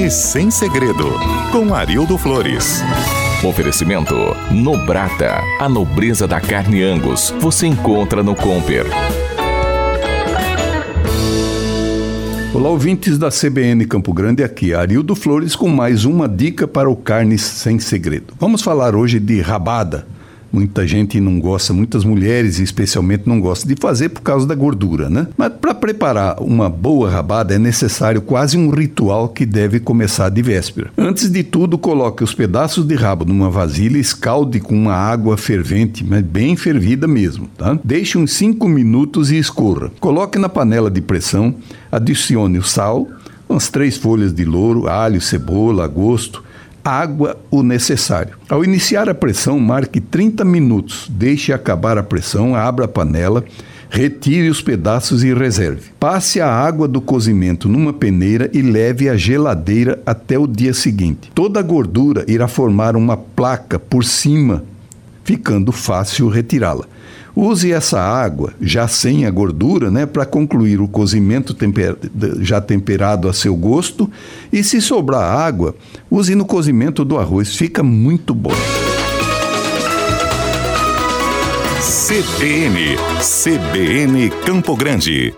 Carne Sem Segredo, com Arildo Flores. Oferecimento Nobrata, a nobreza da carne Angus. Você encontra no Comper. Olá, ouvintes da CBN Campo Grande, aqui Arildo Flores com mais uma dica para o Carne Sem Segredo. Vamos falar hoje de rabada muita gente não gosta, muitas mulheres especialmente não gostam de fazer por causa da gordura, né? Mas para preparar uma boa rabada é necessário quase um ritual que deve começar de véspera. Antes de tudo, coloque os pedaços de rabo numa vasilha e escalde com uma água fervente, mas bem fervida mesmo, tá? Deixe uns 5 minutos e escorra. Coloque na panela de pressão, adicione o sal, umas três folhas de louro, alho, cebola a gosto, água o necessário. Ao iniciar a pressão, marque 30 minutos, deixe acabar a pressão, abra a panela, retire os pedaços e reserve. Passe a água do cozimento numa peneira e leve à geladeira até o dia seguinte. Toda a gordura irá formar uma placa por cima, ficando fácil retirá-la. Use essa água, já sem a gordura, né, para concluir o cozimento temper... já temperado a seu gosto. E se sobrar água, use no cozimento do arroz, fica muito bom. CBN, CBN Campo Grande.